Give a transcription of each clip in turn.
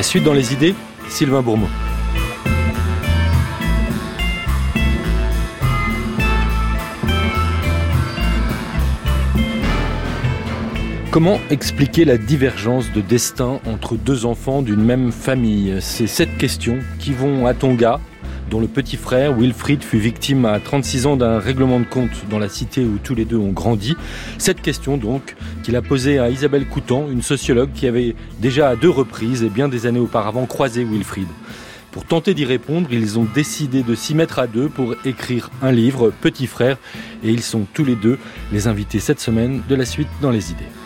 La suite dans les idées, Sylvain Bourmeau. Comment expliquer la divergence de destin entre deux enfants d'une même famille? C'est cette question qui vont à Tonga, dont le petit frère Wilfried fut victime à 36 ans d'un règlement de compte dans la cité où tous les deux ont grandi. Cette question donc qu'il a posée à Isabelle Coutan, une sociologue qui avait déjà à deux reprises et bien des années auparavant croisé Wilfried. Pour tenter d'y répondre, ils ont décidé de s'y mettre à deux pour écrire un livre, Petit frère, et ils sont tous les deux les invités cette semaine de la suite dans les idées.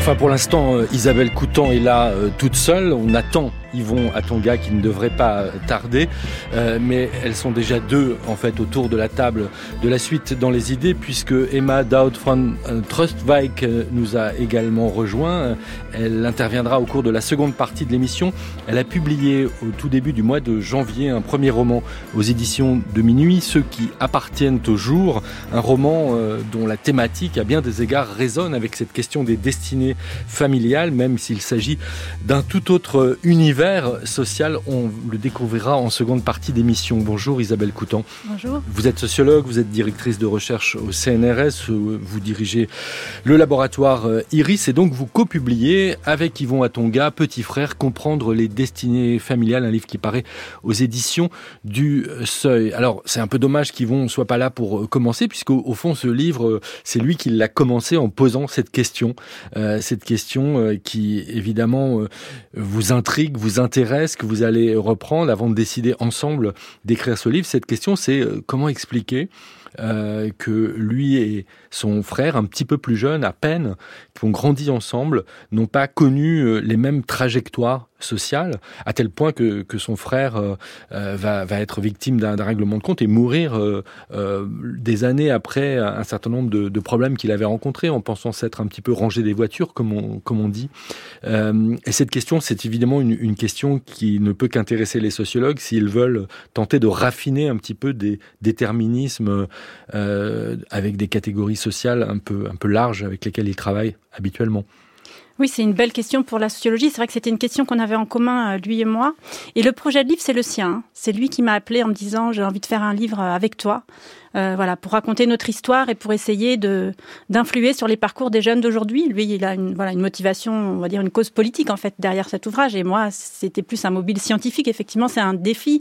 Enfin, pour l'instant, euh, Isabelle Coutan est là euh, toute seule. On attend Yvon Atonga qui ne devrait pas tarder. Euh, mais elles sont déjà deux en fait autour de la table de la suite dans les idées puisque Emma Daud von euh, Trustwijk euh, nous a également rejoint. Elle interviendra au cours de la seconde partie de l'émission. Elle a publié au tout début du mois de janvier un premier roman aux éditions de Minuit, Ceux qui appartiennent au jour, un roman dont la thématique à bien des égards résonne avec cette question des destinées familiales, même s'il s'agit d'un tout autre univers social, on le découvrira en seconde partie d'émission. Bonjour Isabelle Coutan. Bonjour. Vous êtes sociologue, vous êtes directrice de recherche au CNRS, vous dirigez le laboratoire euh, Iris et donc vous co-publiez avec Yvon Atonga, Petit frère, Comprendre les destinées familiales, un livre qui paraît aux éditions du Seuil. Alors c'est un peu dommage qu'Yvon ne soit pas là pour euh, commencer puisqu'au au fond ce livre, euh, c'est lui qui l'a commencé en posant cette question, cette question qui évidemment vous intrigue, vous intéresse, que vous allez reprendre avant de décider ensemble d'écrire ce livre. Cette question, c'est euh, comment expliquer euh, que lui et son frère, un petit peu plus jeune, à peine, qui ont grandi ensemble, n'ont pas connu euh, les mêmes trajectoires sociales, à tel point que, que son frère euh, va, va, être victime d'un règlement de compte et mourir des années après un certain nombre de, de problèmes qu'il avait rencontrés, en pensant s'être un petit peu rangé des voitures, comme on, comme on dit. et cette question, c'est évidemment une, une, question qui ne peut qu'intéresser les sociologues s'ils veulent tenter de raffiner un petit peu des déterminismes euh, avec des catégories sociales un peu, un peu larges avec lesquelles il travaille habituellement. Oui, c'est une belle question pour la sociologie. C'est vrai que c'était une question qu'on avait en commun, euh, lui et moi. Et le projet de livre, c'est le sien. Hein. C'est lui qui m'a appelé en me disant j'ai envie de faire un livre euh, avec toi. Euh, voilà, pour raconter notre histoire et pour essayer de d'influer sur les parcours des jeunes d'aujourd'hui. Lui, il a une voilà une motivation, on va dire une cause politique en fait derrière cet ouvrage. Et moi, c'était plus un mobile scientifique. Effectivement, c'est un défi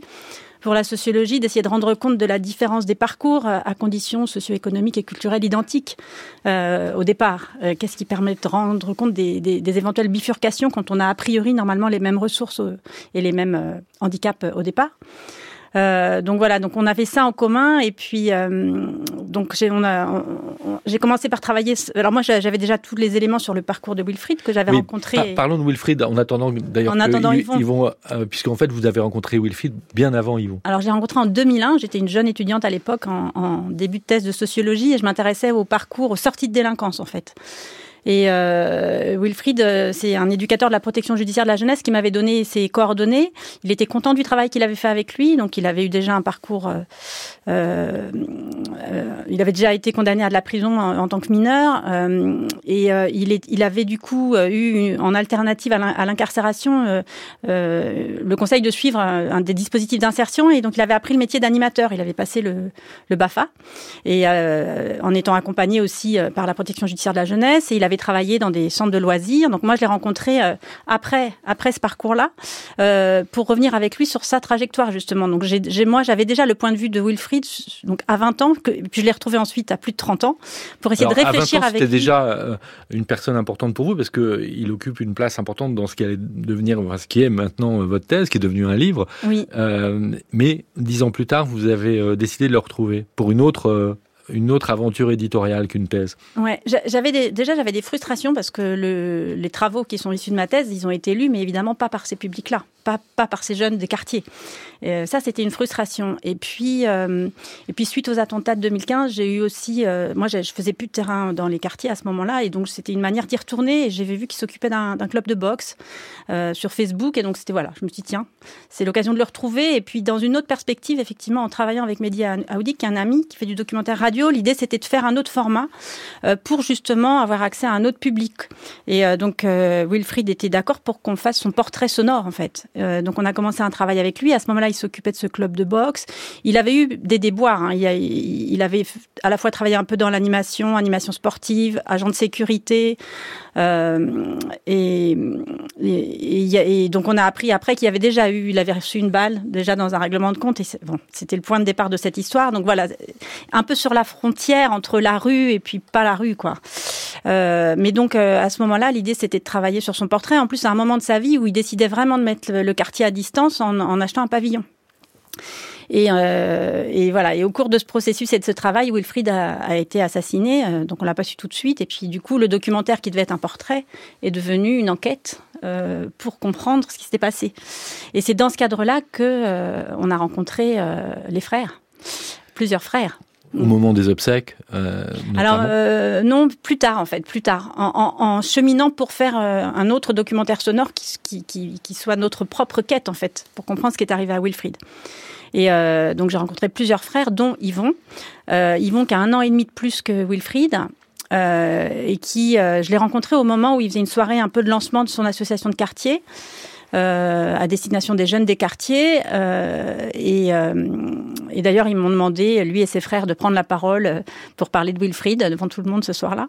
pour la sociologie d'essayer de rendre compte de la différence des parcours euh, à conditions socio-économiques et culturelles identiques euh, au départ. Euh, qu'est-ce qui permet de rendre compte des, des, des, éventuelles bifurcations quand on a a priori normalement les mêmes ressources et les mêmes handicaps au départ? Euh, donc voilà, donc on avait ça en commun et puis euh, donc j'ai on a j'ai commencé par travailler. Alors moi j'avais déjà tous les éléments sur le parcours de Wilfried que j'avais rencontré. parlons de Wilfried en attendant d'ailleurs en attendant Yvon, Yvon euh, puisqu'en fait vous avez rencontré Wilfried bien avant Yvon. Alors j'ai rencontré en 2001. J'étais une jeune étudiante à l'époque en, en, début de thèse de sociologie et je m'intéressais au parcours, aux sorties de délinquance en fait. Et euh, Wilfried, euh, c'est un éducateur de la protection judiciaire de la jeunesse qui m'avait donné ses coordonnées. Il était content du travail qu'il avait fait avec lui, donc il avait eu déjà un parcours. Euh, il avait déjà été condamné à de la prison en, tant que mineur, et il, avait du coup eu en alternative à l'incarcération le conseil de suivre un, des dispositifs d'insertion, et donc il avait appris le métier d'animateur. Il avait passé le, Bafa, et en étant accompagné aussi par la protection judiciaire de la jeunesse, travaillé dans des centres de loisirs. Donc moi, je l'ai rencontré euh, après, après ce parcours-là, euh, pour revenir avec lui sur sa trajectoire justement. Donc j'ai, moi, j'avais déjà le point de vue de Wilfried, donc à 20 ans, que, puis je l'ai retrouvé ensuite à plus de 30 ans, pour essayer de réfléchir à 20 ans, avec. C'était déjà euh, une personne importante pour vous parce que il occupe une place importante dans ce qui allait devenir, ce qui est maintenant votre thèse, qui est devenu un livre. Oui. Euh, mais dix ans plus tard, vous avez décidé de le retrouver pour une autre une autre aventure éditoriale qu'une thèse. Ouais, j'avais déjà j'avais des frustrations parce que le, les travaux qui sont issus de ma thèse, ils ont été lus, mais évidemment pas par ces publics-là, pas, pas par ces jeunes des quartiers. Euh, ça, c'était une frustration. Et puis, euh, et puis suite aux attentats de 2015, j'ai eu aussi, euh, moi, je faisais plus de terrain dans les quartiers à ce moment-là, et donc c'était une manière d'y retourner. Et j'avais vu qu'il s'occupait d'un club de boxe euh, sur Facebook, et donc c'était voilà, je me suis dit tiens, c'est l'occasion de le retrouver. Et puis dans une autre perspective, effectivement, en travaillant avec Mehdi Aoudi, qui est un ami qui fait du documentaire radio l'idée c'était de faire un autre format pour justement avoir accès à un autre public. Et donc Wilfried était d'accord pour qu'on fasse son portrait sonore en fait. donc on a commencé un travail avec lui. À ce moment-là, il s'occupait de ce club de boxe. Il avait eu des déboires. Hein. Il, avait à la fois travaillé un peu dans l'animation, animation sportive, agent de sécurité. Et, et, donc on a appris après qu'il avait déjà eu, il avait reçu une balle déjà dans un règlement de compte. Et bon, c'était le point de départ de cette histoire. Donc voilà, un peu sur la frontière entre la rue et puis pas la rue, quoi. Euh, mais donc euh, à ce moment-là, l'idée c'était de travailler sur son portrait. En plus, à un moment de sa vie où il décidait vraiment de mettre le, quartier à distance en achetant un pavillon. Et, euh, et, voilà. Et au cours de ce processus et de ce travail, Wilfried a, a été assassiné. Euh, donc on l'a pas su tout de suite. Et puis du coup, le documentaire qui devait être un portrait est devenu une enquête euh, pour comprendre ce qui s'était passé. Et c'est dans ce cadre-là que euh, on a rencontré euh, les frères, plusieurs frères. Au moment des obsèques Alors non, plus tard en fait, plus tard, en, en, en cheminant pour faire un autre documentaire sonore qui, qui, qui, qui, soit notre propre quête en fait, pour comprendre ce qui est arrivé à Wilfried. Et euh, donc j'ai rencontré plusieurs frères, dont Yvon. Euh, Yvon qui a un an et demi de plus que Wilfried. Euh, et qui, euh, je l'ai rencontré au moment où il faisait une soirée un peu de lancement de son association de quartier. Euh, à destination des jeunes des quartiers. Euh, et, euh, et d'ailleurs, ils m'ont demandé, lui et ses frères, de prendre la parole pour parler de Wilfried devant tout le monde ce soir-là.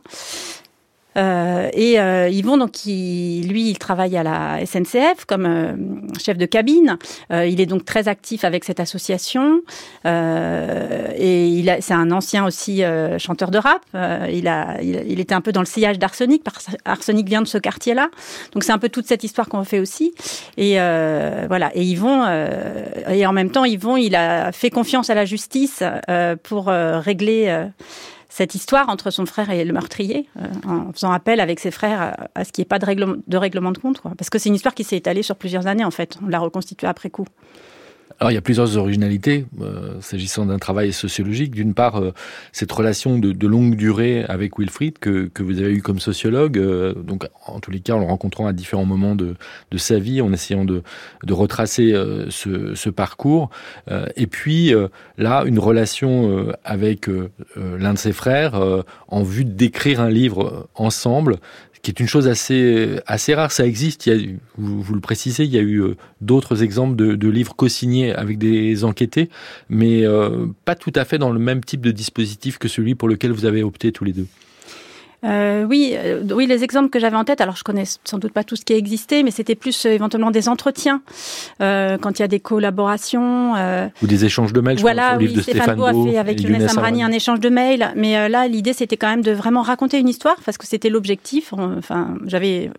Euh, et euh, Yvon, donc, qui, lui, il travaille à la SNCF comme euh, chef de cabine. Euh, il est donc très actif avec cette association. Euh, et il a, c'est un ancien aussi euh, chanteur de rap. il, a, il, il, était un peu dans le sillage d'Arsenic, Arsenic vient de ce quartier-là. Donc c'est un peu toute cette histoire qu'on fait aussi. Et voilà. Et Yvon, et en même temps, Yvon, il a fait confiance à la justice pour régler cette histoire entre son frère et le meurtrier, euh, en faisant appel avec ses frères à, ce qu'il n'y ait pas de règlement de, compte. Parce que c'est une histoire qui s'est étalée sur plusieurs années, en fait. On l'a reconstituée après coup. Alors il y a plusieurs originalités euh, s'agissant d'un travail sociologique. D'une part, euh, cette relation de, de, longue durée avec Wilfried que, que vous avez eu comme sociologue, euh, donc en tous les cas en le rencontrant à différents moments de, de sa vie, en essayant de, de retracer euh, ce, ce, parcours. Euh, et puis euh, là, une relation avec l'un de ses frères en vue d'écrire un livre ensemble qui est une chose assez, assez rare. Ça existe, il y a, vous, vous le précisez, il y a eu euh, d'autres exemples de, livres co-signés avec des enquêtés, mais euh, pas tout à fait dans le même type de dispositif que celui pour lequel vous avez opté tous les deux. Euh, oui, euh, oui, les exemples que j'avais en tête. Alors, je connais sans doute pas tout ce qui a existé, mais c'était plus euh, éventuellement des entretiens euh, quand il y a des collaborations euh, ou des échanges de mails. Voilà, oui, de Stéphane, Beau a fait avec Younes Amrani un échange de mails. Mais euh, là, l'idée c'était quand même de vraiment raconter une histoire parce que c'était l'objectif. Enfin, j'avais,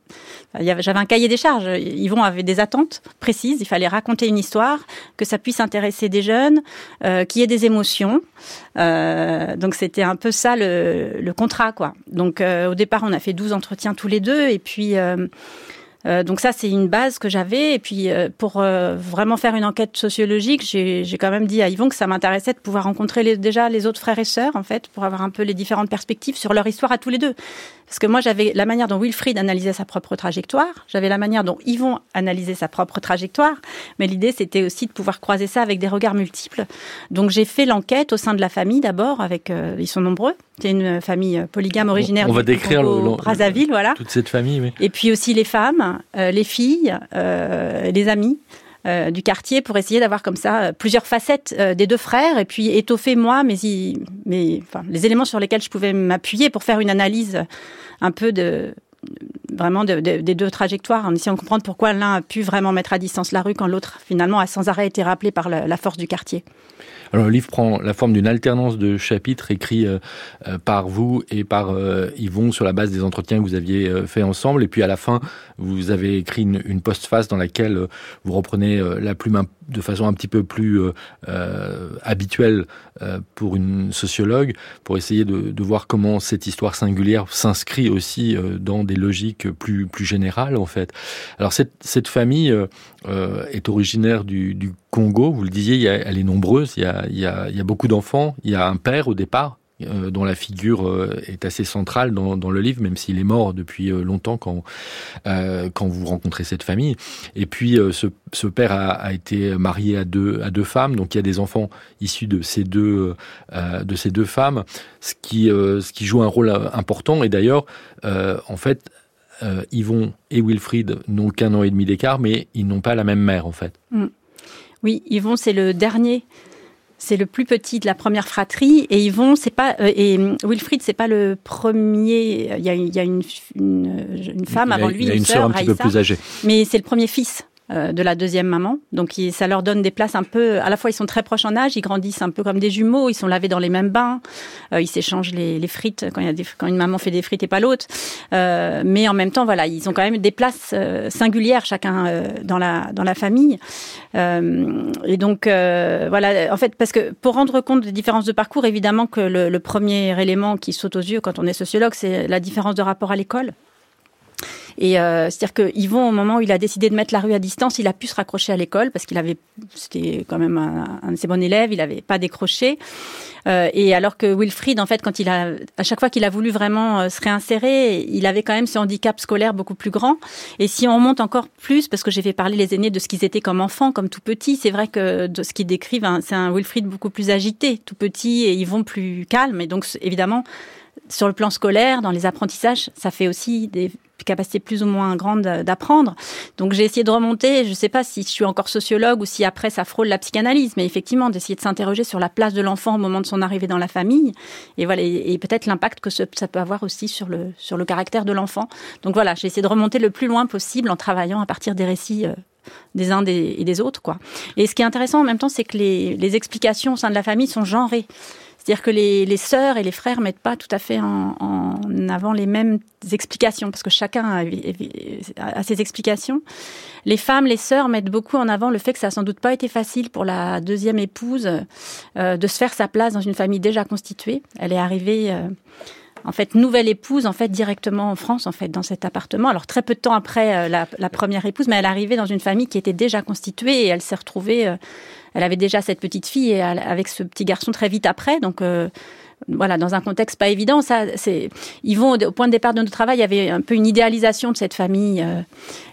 j'avais un cahier des charges. Yvon avait des attentes précises. Il fallait raconter une histoire, que ça puisse intéresser des jeunes, euh, qu'il y ait des émotions. Euh, donc c'était un peu ça le, le contrat, quoi. Donc euh, au départ, on a fait 12 entretiens tous les deux, et puis euh, donc ça, c'est une base que j'avais. Et puis, euh, pour euh, vraiment faire une enquête sociologique, j'ai quand même dit à Yvon que ça m'intéressait de pouvoir rencontrer les, déjà les autres frères et sœurs, en fait, pour avoir un peu les différentes perspectives sur leur histoire à tous les deux. Parce que moi, j'avais la manière dont Wilfried analysait sa propre trajectoire, j'avais la manière dont Yvon analysait sa propre trajectoire, mais l'idée, c'était aussi de pouvoir croiser ça avec des regards multiples. Donc, j'ai fait l'enquête au sein de la famille d'abord, avec, ils sont nombreux, c'est une famille polygame originaire on, on va du décrire Congo, le, Brazzaville, voilà. Toute cette famille, mais... Et puis aussi les femmes, les filles, euh, les amis. Euh, du quartier pour essayer d'avoir comme ça euh, plusieurs facettes euh, des deux frères et puis étoffer moi mes enfin, les éléments sur lesquels je pouvais m'appuyer pour faire une analyse un peu vraiment de, de, des deux trajectoires en essayant de comprendre pourquoi l'un a pu vraiment mettre à distance la rue quand l'autre finalement a sans arrêt été rappelé par la force du quartier. Alors, le livre prend la forme d'une alternance de chapitres écrits euh, euh, par vous et par euh, Yvon sur la base des entretiens que vous aviez fait ensemble. Et puis à la fin, vous avez écrit une, une postface dans laquelle vous reprenez la plume de façon un petit peu plus euh, habituelle pour une sociologue, pour essayer de, voir comment cette histoire singulière s'inscrit aussi dans des logiques plus, plus générales en fait. Alors cette, cette famille est originaire du, du Congo, vous le disiez, elle est nombreuse, il y a, beaucoup d'enfants, il y a un père au départ, dont la figure est assez centrale dans, le livre, même s'il est mort depuis longtemps quand, quand vous rencontrez cette famille. Et puis, ce, père a, été marié à deux, à deux femmes, donc il y a des enfants issus de ces deux, de ces deux femmes, ce qui, ce qui joue un rôle important. Et d'ailleurs, en fait, euh, Yvon et Wilfried n'ont qu'un an et demi d'écart, mais ils n'ont pas la même mère en fait. Mm. Oui, Yvon c'est le dernier, c'est le plus petit de la première fratrie, et Yvon c'est pas euh, et Wilfried c'est pas le premier. Il y a, il y a une, une, femme avant lui, il y a une, sœur un petit peu plus âgée, mais c'est le premier fils. Euh, de la deuxième maman. Donc ça leur donne des places un peu. À la fois ils sont très proches en âge, ils grandissent un peu comme des jumeaux, ils sont lavés dans les mêmes bains, euh, ils s'échangent les, frites quand, une maman fait des frites et pas l'autre. Euh, mais en même temps, voilà, ils ont quand même des places singulières chacun dans la dans la famille. et donc voilà, en fait, parce que pour rendre compte des différences de parcours, évidemment que le premier élément qui saute aux yeux quand on est sociologue, c'est la différence de rapport à l'école. Et euh, c'est-à-dire que Yvon, au moment où il a décidé de mettre la rue à distance, il a pu se raccrocher à l'école parce qu'il avait, c'était quand même un, de ses bons élèves, il n'avait pas décroché. Euh, et alors que Wilfried, en fait, quand il a, à chaque fois qu'il a voulu vraiment euh, se réinsérer, il avait quand même ce handicap scolaire beaucoup plus grand. Et si on remonte encore plus, parce que j'ai fait parler les aînés de ce qu'ils étaient comme enfants, comme tout petits, c'est vrai que de ce qu'ils décrivent, hein, c'est un Wilfried beaucoup plus agité, tout petit, et Yvon plus calme. Et donc, évidemment, sur le plan scolaire, dans les apprentissages, ça fait aussi des capacités plus ou moins grandes d'apprendre. Donc j'ai essayé de remonter, je ne sais pas si je suis encore sociologue ou si après ça frôle la psychanalyse, mais effectivement d'essayer de s'interroger sur la place de l'enfant au moment de son arrivée dans la famille et voilà et, peut-être l'impact que ça peut avoir aussi sur le sur le caractère de l'enfant. Donc voilà, j'ai essayé de remonter le plus loin possible en travaillant à partir des récits euh, des uns et des autres quoi. Et ce qui est intéressant en même temps, c'est que les, les explications au sein de la famille sont genrées. C'est-à-dire que les, les, sœurs et les frères mettent pas tout à fait en, en avant les mêmes explications, parce que chacun a, ses explications. Les femmes, les sœurs mettent beaucoup en avant le fait que ça a sans doute pas été facile pour la deuxième épouse euh, de se faire sa place dans une famille déjà constituée. Elle est arrivée... Euh, en fait nouvelle épouse en fait directement en France en fait dans cet appartement. Alors très peu de temps après euh, la, la, première épouse, mais elle arrivée dans une famille qui était déjà constituée et elle s'est retrouvée elle avait déjà cette petite fille et avec ce petit garçon très vite après. Donc euh, voilà, dans un contexte pas évident, ça, c'est, ils vont au point de départ de notre travail, il y avait un peu une idéalisation de cette famille, euh,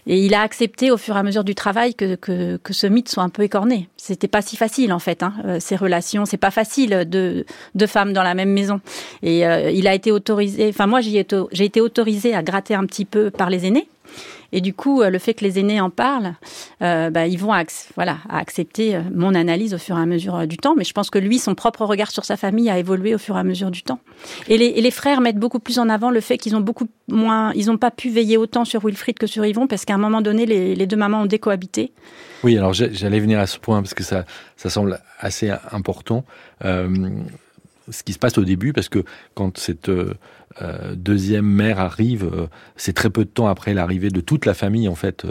et il a accepté au fur et à mesure du travail que, que, que ce mythe soit un peu écorné. C'était pas si facile en fait, hein, euh, ces relations, c'est pas facile de deux femmes dans la même maison. Et il a été autorisé, enfin moi j'ai été autorisée à gratter un petit peu par les aînés. Et du coup, euh, le fait que les aînés en parlent, euh, bah, ils vont voilà, accepter euh, mon analyse au fur et à mesure du temps. Mais je pense que lui, son propre regard sur sa famille a évolué au fur et à mesure du temps. Et les, frères mettent beaucoup plus en avant le fait qu'ils ont beaucoup moins, ils n'ont pas pu veiller autant sur Wilfried que sur Yvon, parce qu'à un moment donné, les, deux mamans ont décohabité. Oui, alors j'allais venir à ce point parce que ça, ça semble assez important. Ce qui se passe au début, parce que quand cette deuxième mère arrive, euh, c'est très peu de temps après l'arrivée de toute la famille en fait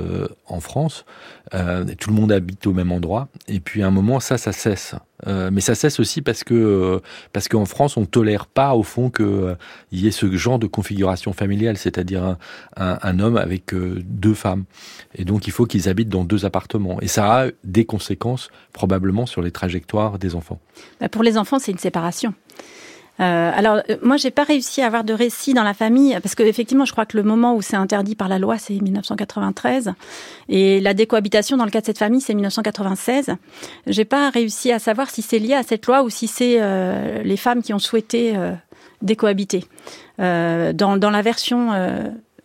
en France. tout le monde habite au même endroit, et puis à un moment ça, ça cesse. mais ça cesse aussi parce que parce qu'en France on tolère pas au fond que il y ait ce genre de configuration familiale, c'est-à-dire un, un, un, homme avec deux femmes, et donc il faut qu'ils habitent dans deux appartements, et ça a des conséquences probablement sur les trajectoires des enfants. Bah, pour les enfants, c'est une séparation. Euh, alors, euh, moi, j'ai pas réussi à avoir de récit dans la famille parce que effectivement, je crois que le moment où c'est interdit par la loi, c'est 1993, et la décohabitation dans le cas de cette famille, c'est 1996. J'ai pas réussi à savoir si c'est lié à cette loi ou si c'est euh, les femmes qui ont souhaité euh, décohabiter. Euh, dans, dans, la version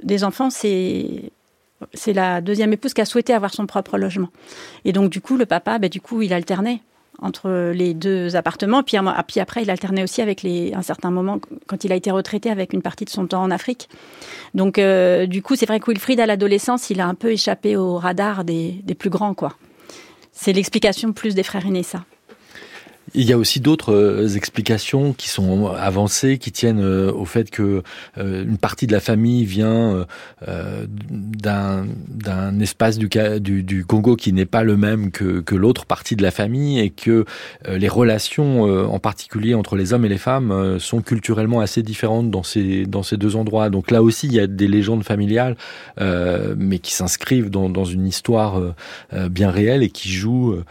des enfants, c'est c'est la deuxième épouse qui a souhaité avoir son propre logement. Et donc, du coup, le papa, ben, du coup, il alternait entre les deux appartements. Puis, après, il alternait aussi avec un certain moment, quand il a été retraité, avec une partie de son temps en Afrique. Donc, euh, du coup, c'est vrai que Wilfried, à l'adolescence, il a un peu échappé au radar des, plus grands. C'est l'explication plus des frères aînés. Il y a aussi d'autres euh, explications qui sont avancées, qui tiennent euh, au fait que euh, une partie de la famille vient d'un espace du, Congo qui n'est pas le même que, l'autre partie de la famille et que les relations, en particulier entre les hommes et les femmes, sont culturellement assez différentes dans ces dans ces deux endroits. Donc là aussi, il y a des légendes familiales, mais qui s'inscrivent dans, dans une histoire bien réelle et qui jouent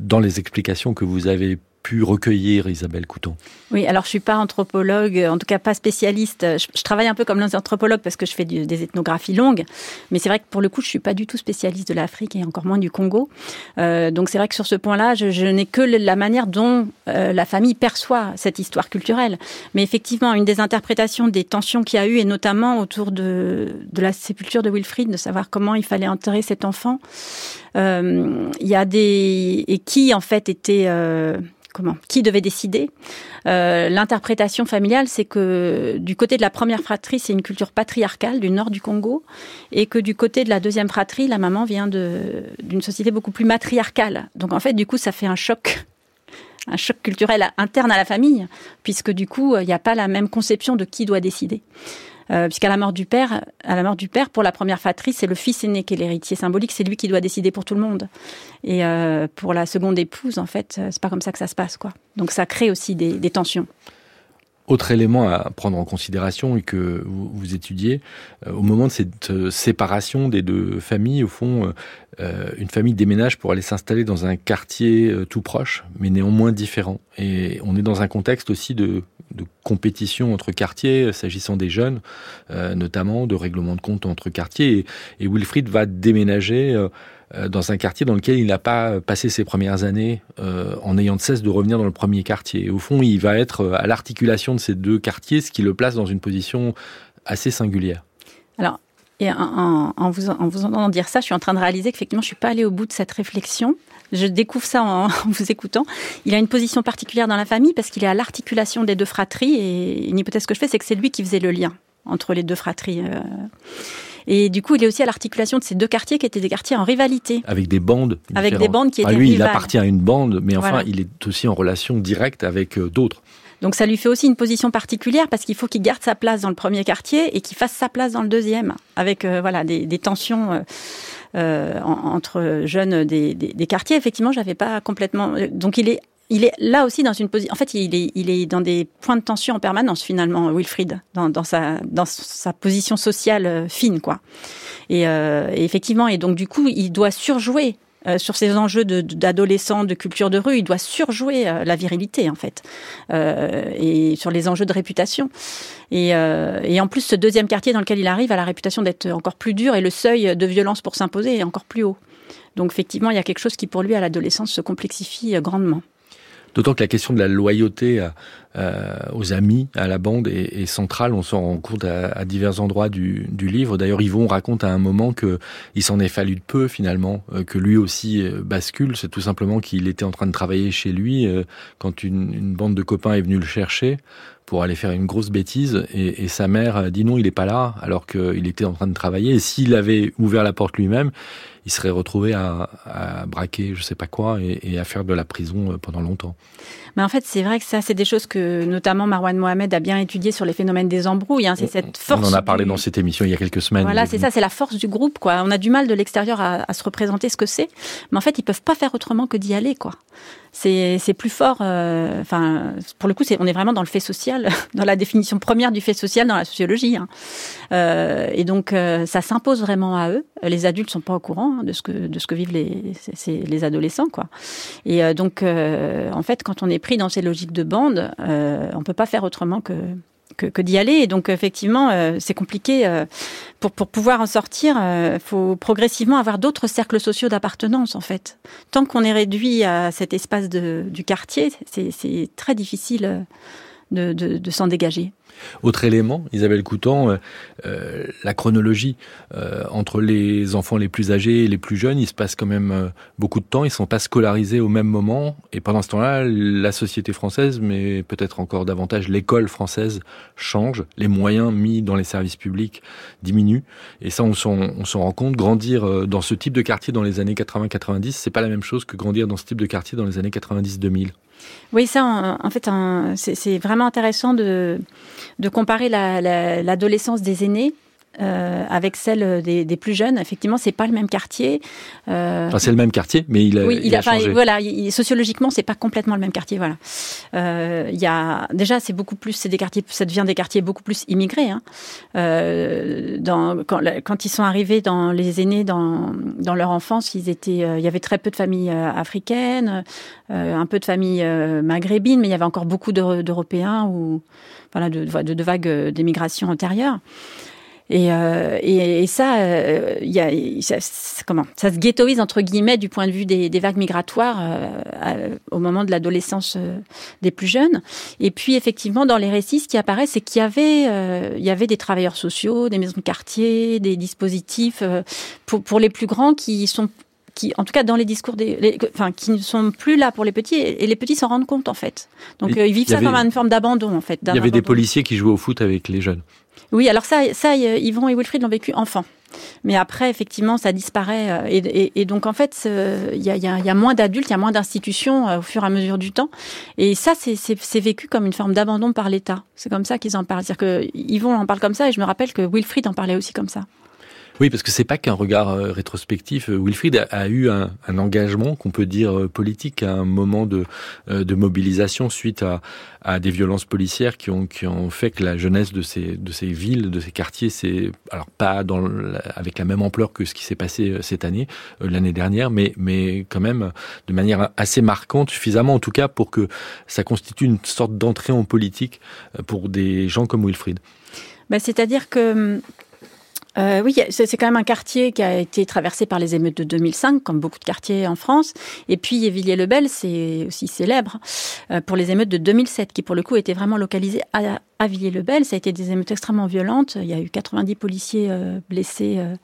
dans les explications que vous avez pu recueillir, Isabelle Couton Oui, alors je suis pas anthropologue, en tout cas pas spécialiste. Je, travaille un peu comme les anthropologues parce que je fais des ethnographies longues, mais c'est vrai que pour le coup, je suis pas du tout spécialiste de l'Afrique et encore moins du Congo. Euh, donc c'est vrai que sur ce point-là, je, n'ai que la manière dont euh, la famille perçoit cette histoire culturelle. Mais effectivement, une des interprétations des tensions qu'il y a eu, et notamment autour de, la sépulture de Wilfried, de savoir comment il fallait enterrer cet enfant, euh, il y a des et qui en fait était comment Qui devait décider euh, L'interprétation familiale, c'est que du côté de la première fratrie, c'est une culture patriarcale du nord du Congo, et que du côté de la deuxième fratrie, la maman vient d'une société beaucoup plus matriarcale. Donc en fait, du coup, ça fait un choc un choc culturel interne à la famille, puisque du coup, il n'y a pas la même conception de qui doit décider. Euh, puisqu'à la mort du père, à la mort du père, pour la première fratrie, c'est le fils aîné qui est l'héritier symbolique, c'est lui qui doit décider pour tout le monde. Et euh, pour la seconde épouse, en fait, c'est pas comme ça que ça se passe, quoi. Donc ça crée aussi des, tensions. Autre élément à prendre en considération et que vous, étudiez, euh, au moment de cette euh, séparation des deux familles, au fond, euh, une famille déménage pour aller s'installer dans un quartier tout proche, mais néanmoins différent. Et on est dans un contexte aussi de, de compétition entre quartiers, s'agissant des jeunes, notamment de règlement de compte entre quartiers. Et, Wilfried va déménager euh, dans un quartier dans lequel il n'a pas passé ses premières années euh, en ayant de cesse de revenir dans le premier quartier. au fond, il va être euh, à l'articulation de ces deux quartiers, ce qui le place dans une position assez singulière. Alors, en, vous, en vous entendant dire ça, je suis en train de réaliser qu'effectivement, je suis pas allée au bout de cette réflexion. Je découvre ça en, vous écoutant. Il a une position particulière dans la famille parce qu'il est à l'articulation des deux fratries. Et une hypothèse que je fais, c'est que c'est lui qui faisait le lien entre les deux fratries. Et du coup, il est aussi à l'articulation de ces deux quartiers qui étaient des quartiers en rivalité. Avec des bandes. Avec des bandes qui étaient ah, Lui, il appartient à une bande, mais enfin, il est aussi en relation directe avec euh, d'autres. Donc ça lui fait aussi une position particulière parce qu'il faut qu'il garde sa place dans le premier quartier et qu'il fasse sa place dans le deuxième, avec euh, voilà des, tensions. Euh, euh entre jeunes des, des, quartiers, effectivement, j'avais pas complètement. Donc, il est il est là aussi dans une position. En fait, il est, il est dans des points de tension en permanence finalement, Wilfried, dans, dans sa dans sa position sociale euh, fine, quoi. Et, euh, et, effectivement, et donc du coup, il doit surjouer euh, sur ces enjeux d'adolescents, de, culture de rue, il doit surjouer euh, la virilité en fait, euh, et sur les enjeux de réputation. Et, et, en plus, ce deuxième quartier dans lequel il arrive a la réputation d'être encore plus dur et le seuil de violence pour s'imposer est encore plus haut. Donc effectivement, il y a quelque chose qui pour lui à l'adolescence se complexifie grandement. D'autant que la question de la loyauté euh, aux amis, à la bande est, centrale. On s'en rend compte à, divers endroits du, livre. D'ailleurs, Yvon raconte à un moment que il s'en est fallu de peu finalement, euh, que lui aussi euh, bascule. C'est tout simplement qu'il était en train de travailler chez lui quand une, une, bande de copains est venue le chercher pour aller faire une grosse bêtise et, et sa mère dit non, il n'est pas là alors qu'il était en train de travailler. Et s'il avait ouvert la porte lui-même, il serait retrouvé à, à, braquer je sais pas quoi et, à faire de la prison euh, pendant longtemps. Mais en fait, c'est vrai que ça, c'est des choses que notamment Marwan Mohamed a bien étudié sur les phénomènes des embrouilles. Hein. C'est cette force. On en a parlé dans cette émission il y a quelques semaines. Voilà, c'est ça, c'est la force du groupe. Quoi. On a du mal de l'extérieur à, à, se représenter ce que c'est, mais en fait, ils peuvent pas faire autrement que d'y aller. quoi c'est plus fort. Euh, enfin, pour le coup, c'est on est vraiment dans le fait social, dans la définition première du fait social dans la sociologie. Hein. Euh, et donc, euh, ça s'impose vraiment à eux. Les adultes sont pas au courant hein, de ce que de ce que vivent les les adolescents, quoi. Et euh, donc, euh, en fait, quand on est pris dans ces logiques de bande, on peut pas faire autrement que que, d'y aller. Et donc, effectivement, euh, c'est compliqué. Euh, pour, pour pouvoir en sortir, il euh, faut progressivement avoir d'autres cercles sociaux d'appartenance, en fait. Tant qu'on est réduit à cet espace de, du quartier, c'est très difficile de, de s'en dégager. Autre élément, Isabelle Coutan, euh, euh, la chronologie euh, entre les enfants les plus âgés et les plus jeunes, il se passe quand même beaucoup de temps, ils sont pas scolarisés au même moment, et pendant ce temps-là, la société française, mais peut-être encore davantage l'école française change, les moyens mis dans les services publics diminuent, et ça on s'en rend compte, grandir dans ce type de quartier dans les années 80-90, c'est pas la même chose que grandir dans ce type de quartier dans les années 90-2000. Oui, ça, en, fait, c'est vraiment intéressant de, de comparer l'adolescence des aînés euh, avec celle des, des, plus jeunes. Effectivement, c'est pas le même quartier. Euh... Enfin, c'est le même quartier, mais il a, oui, il, a, enfin, changé. Voilà, il, sociologiquement, c'est pas complètement le même quartier. Voilà. Euh, il y a déjà, c'est beaucoup plus, c'est des quartiers, ça devient des quartiers beaucoup plus immigrés. Hein. Euh, dans, quand, quand, ils sont arrivés dans les aînés dans, dans leur enfance, ils étaient, euh, il y avait très peu de familles euh, africaines, un peu de familles maghrébines, mais il y avait encore beaucoup d'Européens ou voilà, de, de, de vagues d'émigration antérieure. Et, euh, et, et, ça, euh, y a, ça, comment ça se ghettoise entre guillemets du point de vue des, des vagues migratoires euh, au moment de l'adolescence euh, des plus jeunes. Et puis effectivement, dans les récits, ce qui apparaît, c'est qu'il y avait, euh, il y avait des travailleurs sociaux, des maisons de quartier, des dispositifs pour, pour les plus grands qui sont qui, en tout cas dans les discours des, les, enfin, qui ne sont plus là pour les petits, et les petits s'en rendent compte en fait. Donc ils vivent ça avait, comme une forme d'abandon en fait. Il y avait abandon. des policiers qui jouaient au foot avec les jeunes. Oui, alors ça, ça Yvon et Wilfried l'ont vécu enfant. Mais après, effectivement, ça disparaît. Et, et, donc, en fait, il y y a, moins d'adultes, il y a moins d'institutions euh, au fur et à mesure du temps. Et ça, c'est vécu comme une forme d'abandon par l'État. C'est comme ça qu'ils en parlent. C'est-à-dire que Yvon en parle comme ça, et je me rappelle que Wilfried en parlait aussi comme ça. Oui, parce que c'est pas qu'un regard euh, rétrospectif. Wilfried a, eu un, engagement qu'on peut dire euh, politique à un moment de, euh, mobilisation suite à, des violences policières qui ont, fait que la jeunesse de ces, villes, de ces quartiers, c'est alors pas dans avec la même ampleur que ce qui s'est passé cette année, l'année dernière, mais, quand même de manière assez marquante, suffisamment en tout cas pour que ça constitue une sorte d'entrée en politique pour des gens comme Wilfried. Ben, C'est-à-dire que euh, oui, c'est quand même un quartier qui a été traversé par les émeutes de 2005, comme beaucoup de quartiers en France. Et puis Villiers-le-Bel, c'est aussi célèbre euh, pour les émeutes de 2007, qui pour le coup étaient vraiment localisées à, à Villiers-le-Bel. Ça a été des émeutes extrêmement violentes. Il y a eu 90 policiers euh, blessés euh,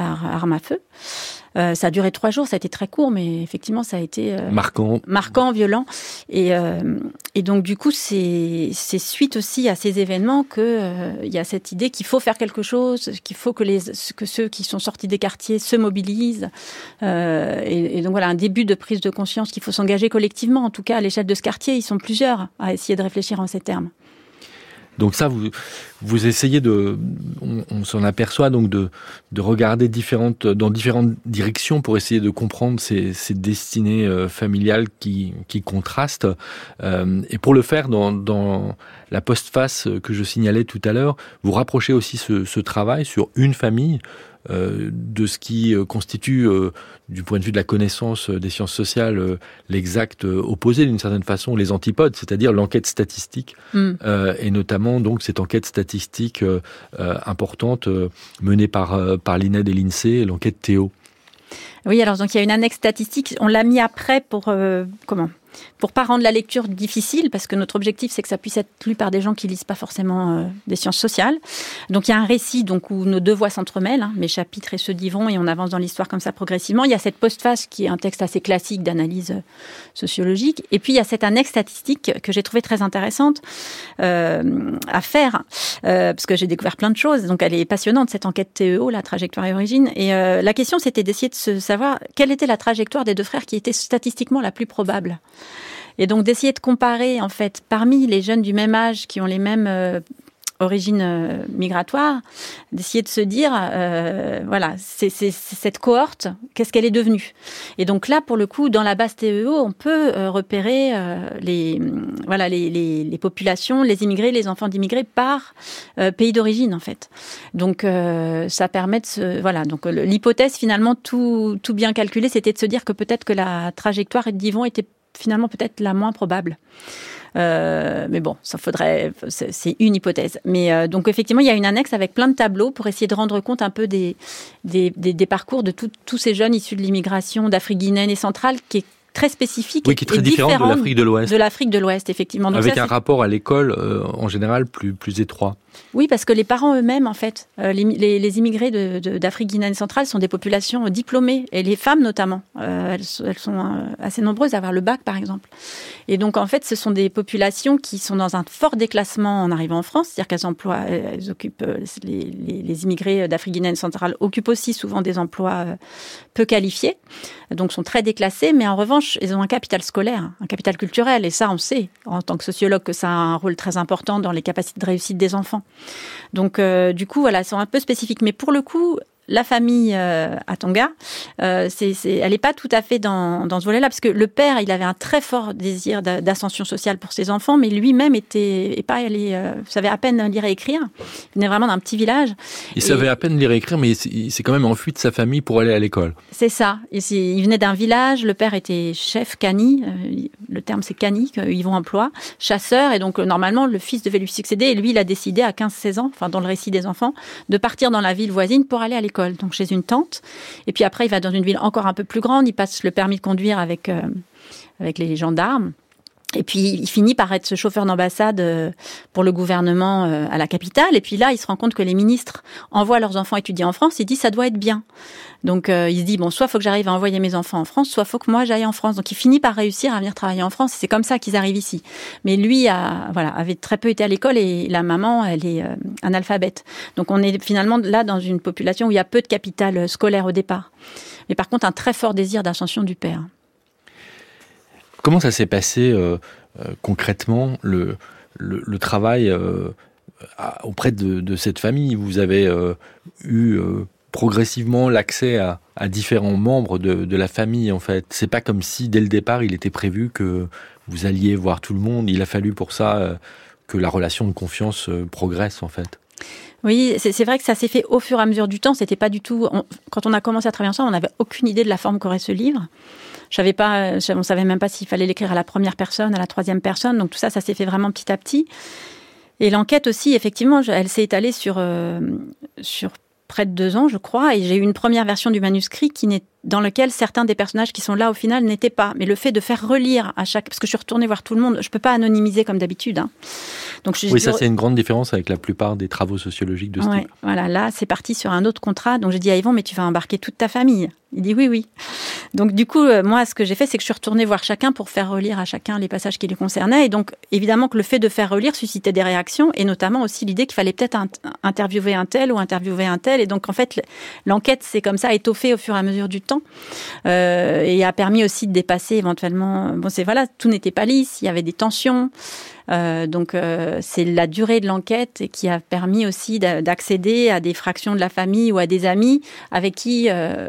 par arme à feu. Euh, ça a duré trois jours, ça a été très court, mais effectivement, ça a été euh, marquant, marquant, violent. Et, euh, et donc, du coup, c'est suite aussi à ces événements que il y a cette idée qu'il faut faire quelque chose, qu'il faut que les que ceux qui sont sortis des quartiers se mobilisent. Et, et, donc voilà, un début de prise de conscience qu'il faut s'engager collectivement. En tout cas, à l'échelle de ce quartier, ils sont plusieurs à essayer de réfléchir en ces termes. Donc ça, vous, vous essayez de, on, s'en aperçoit donc de, de regarder différentes, dans différentes directions pour essayer de comprendre ces, ces destinées euh, familiales qui, qui contrastent. Euh, et pour le faire, dans, dans la postface que je signalais tout à l'heure, vous rapprochez aussi ce, travail sur une famille de ce qui constitue, euh, du point de vue de la connaissance des sciences sociales, euh, l'exact opposé d'une certaine façon, les antipodes, c'est-à-dire l'enquête statistique, mm. et notamment donc cette enquête statistique importante menée par, par l'INED et l'INSEE, l'enquête Théo. Oui, alors donc il y a une annexe statistique, on l'a mis après pour comment? Pour pas rendre la lecture difficile, parce que notre objectif c'est que ça puisse être lu par des gens qui lisent pas forcément euh, des sciences sociales. Donc il y a un récit donc où nos deux voix s'entremêlent, hein, mes chapitres et ceux d'Yvon, et on avance dans l'histoire comme ça progressivement. Il y a cette postface qui est un texte assez classique d'analyse sociologique, et puis il y a cette annexe statistique que j'ai trouvé très intéressante euh, à faire, euh, parce que j'ai découvert plein de choses. Donc elle est passionnante cette enquête TEO, la trajectoire et origine. Et euh, la question c'était d'essayer de se savoir quelle était la trajectoire des deux frères qui était statistiquement la plus probable. Et donc d'essayer de comparer en fait parmi les jeunes du même âge qui ont les mêmes euh, origines euh, migratoires, d'essayer de se dire euh, voilà c'est cette cohorte qu'est-ce qu'elle est devenue? Et donc là pour le coup dans la base TEO on peut repérer les voilà les, populations, les immigrés, les enfants d'immigrés par pays d'origine en fait. Donc ça permet de se, voilà donc l'hypothèse finalement tout tout bien calculé c'était de se dire que peut-être que la trajectoire d'Yvon était finalement peut-être la moins probable. Euh, mais bon, ça faudrait, c'est une hypothèse. Mais euh, donc effectivement, il y a une annexe avec plein de tableaux pour essayer de rendre compte un peu des, parcours de tous ces jeunes issus de l'immigration d'Afrique guinéenne et centrale, très spécifique oui, qui est très différente de l'Afrique de l'Ouest. De l'Afrique de l'Ouest, effectivement. Donc Avec ça, un rapport à l'école euh, en général plus, plus étroit. Oui, parce que les parents eux-mêmes, en fait, euh, les, les, les, immigrés d'Afrique de, de, guinéenne centrale sont des populations diplômées, et les femmes notamment. Euh, elles, elles, sont euh, assez nombreuses à avoir le bac, par exemple. Et donc, en fait, ce sont des populations qui sont dans un fort déclassement en arrivant en France, c'est-à-dire qu'elles emploient, elles occupent, les, les immigrés d'Afrique guinéenne centrale occupent aussi souvent des emplois peu qualifiés, donc sont très déclassés, mais en revanche, ils ont un capital scolaire, un capital culturel, et ça, on sait, en tant que sociologue, que ça a un rôle très important dans les capacités de réussite des enfants. Donc, euh, du coup, voilà, sont un peu spécifiques. Mais pour le coup, la famille euh, à Tonga, euh, c'est, elle n'est pas tout à fait dans, dans ce volet-là, parce que le père, il avait un très fort désir d'ascension sociale pour ses enfants, mais lui-même était, pas allé, euh, savait à peine lire et écrire. Il venait vraiment d'un petit village. Il savait à peine lire et écrire, mais il s'est quand même enfui de sa famille pour aller à l'école. C'est ça. Il venait d'un village, le père était chef cani, le terme c'est cani, vont emploie, chasseur, et donc normalement le fils devait lui succéder, et lui il a décidé à 15-16 ans, enfin dans le récit des enfants, de partir dans la ville voisine pour aller à l'école donc chez une tante. Et puis après, il va dans une ville encore un peu plus grande. Il passe le permis de conduire avec, euh, avec les gendarmes. Et puis il finit par être ce chauffeur d'ambassade euh, pour le gouvernement euh, à la capitale. Et puis là, il se rend compte que les ministres envoient leurs enfants étudier en France. Il dit ça doit être bien. Donc il se dit bon, soit faut que j'arrive à envoyer mes enfants en France, soit faut que moi j'aille en France. Donc il finit par réussir à venir travailler en France. C'est comme ça qu'ils arrivent ici. Mais lui a, voilà, avait très peu été à l'école et la maman, elle est analphabète. Donc on est finalement là dans une population où il y a peu de capital scolaire au départ. Mais par contre un très fort désir d'ascension du père. Comment ça s'est passé euh, euh, concrètement le, le, travail euh, auprès de, cette famille? Vous avez eu progressivement l'accès à, différents membres de, la famille en fait? C'est pas comme si dès le départ il était prévu que vous alliez voir tout le monde. Il a fallu pour ça que la relation de confiance progresse en fait. Oui, c'est vrai que ça s'est fait au fur et à mesure du temps. C'était pas du tout. quand on a commencé à travailler ensemble, on n'avait aucune idée de la forme qu'aurait ce livre. Je savais pas, on savait même pas s'il fallait l'écrire à la première personne, à la troisième personne. Donc tout ça, ça s'est fait vraiment petit à petit. Et l'enquête aussi, effectivement, elle s'est étalée sur euh, sur près de deux ans, je crois, et j'ai eu une première version du manuscrit qui n'est dans lequel certains des personnages qui sont là au final n'étaient pas. Mais le fait de faire relire à chaque, parce que je suis retournée voir tout le monde, je peux pas anonymiser comme d'habitude. Hein. Donc je... oui, ça c'est une grande différence avec la plupart des travaux sociologiques de ce ouais, Voilà, là c'est parti sur un autre contrat. Donc j'ai dit à Yvon, mais tu vas embarquer toute ta famille. Il dit oui, oui. Donc du coup, euh, moi, ce que j'ai fait, c'est que je suis retournée voir chacun pour faire relire à chacun les passages qui les concernaient. Et donc, évidemment que le fait de faire relire suscitait des réactions, et notamment aussi l'idée qu'il fallait peut-être interviewer un tel ou interviewer un tel. Et donc, en fait, l'enquête s'est comme ça étoffée au fur et à mesure du temps, euh, et a permis aussi de dépasser éventuellement. Bon, c'est voilà, tout n'était pas lisse. Il y avait des tensions. Euh, donc euh, c'est la durée de l'enquête qui a permis aussi d'accéder à des fractions de la famille ou à des amis avec qui,